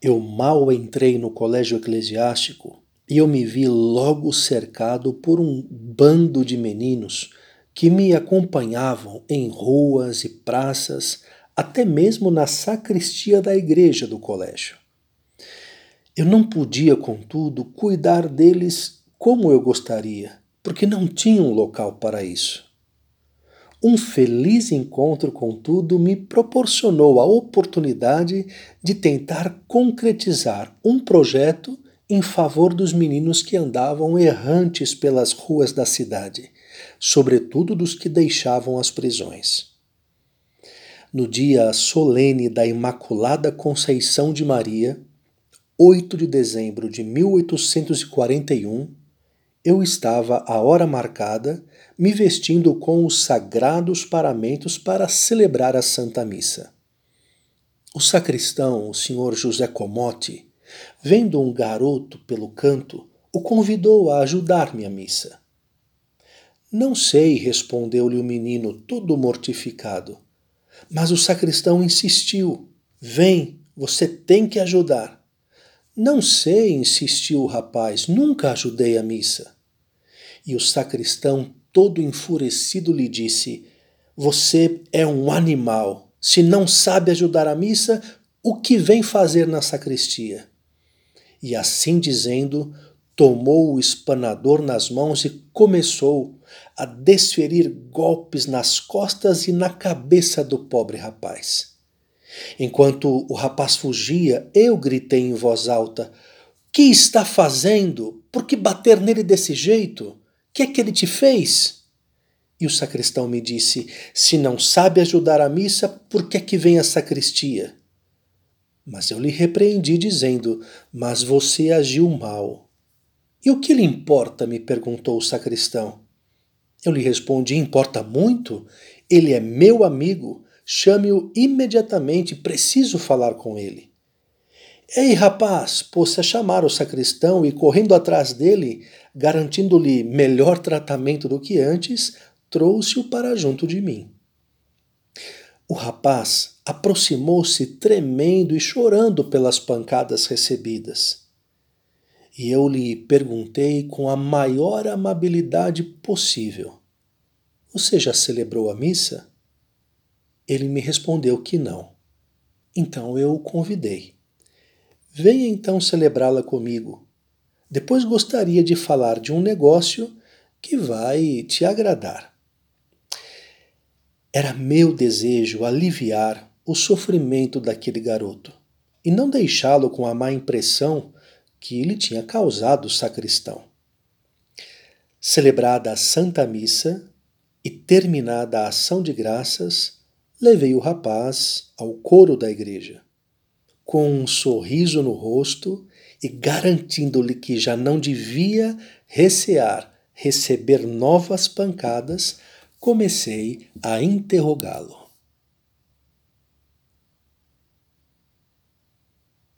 Eu mal entrei no colégio eclesiástico e eu me vi logo cercado por um bando de meninos que me acompanhavam em ruas e praças, até mesmo na sacristia da igreja do colégio. Eu não podia, contudo, cuidar deles como eu gostaria, porque não tinha um local para isso. Um feliz encontro, contudo, me proporcionou a oportunidade de tentar concretizar um projeto em favor dos meninos que andavam errantes pelas ruas da cidade, sobretudo dos que deixavam as prisões. No dia solene da Imaculada Conceição de Maria, 8 de dezembro de 1841, eu estava à hora marcada, me vestindo com os sagrados paramentos para celebrar a Santa Missa. O sacristão, o senhor José Comotti, vendo um garoto pelo canto, o convidou a ajudar-me à missa. Não sei, respondeu-lhe o menino, todo mortificado. Mas o sacristão insistiu: Vem, você tem que ajudar. Não sei, insistiu o rapaz, nunca ajudei a missa. E o sacristão, todo enfurecido, lhe disse: Você é um animal. Se não sabe ajudar a missa, o que vem fazer na sacristia? E assim dizendo, tomou o espanador nas mãos e começou a desferir golpes nas costas e na cabeça do pobre rapaz. Enquanto o rapaz fugia, eu gritei em voz alta: Que está fazendo? Por que bater nele desse jeito? Que é que ele te fez? E o sacristão me disse: Se não sabe ajudar a missa, por que é que vem à sacristia? Mas eu lhe repreendi, dizendo: Mas você agiu mal. E o que lhe importa? me perguntou o sacristão. Eu lhe respondi: Importa muito. Ele é meu amigo Chame-o imediatamente, preciso falar com ele. Ei, rapaz, pôs-se a chamar o sacristão e, correndo atrás dele, garantindo-lhe melhor tratamento do que antes, trouxe-o para junto de mim. O rapaz aproximou-se tremendo e chorando pelas pancadas recebidas. E eu lhe perguntei com a maior amabilidade possível: Você já celebrou a missa? Ele me respondeu que não. Então eu o convidei. Venha então celebrá-la comigo. Depois gostaria de falar de um negócio que vai te agradar. Era meu desejo aliviar o sofrimento daquele garoto e não deixá-lo com a má impressão que lhe tinha causado o sacristão. Celebrada a Santa Missa e terminada a ação de graças, levei o rapaz ao coro da igreja. Com um sorriso no rosto e garantindo-lhe que já não devia recear receber novas pancadas, comecei a interrogá-lo.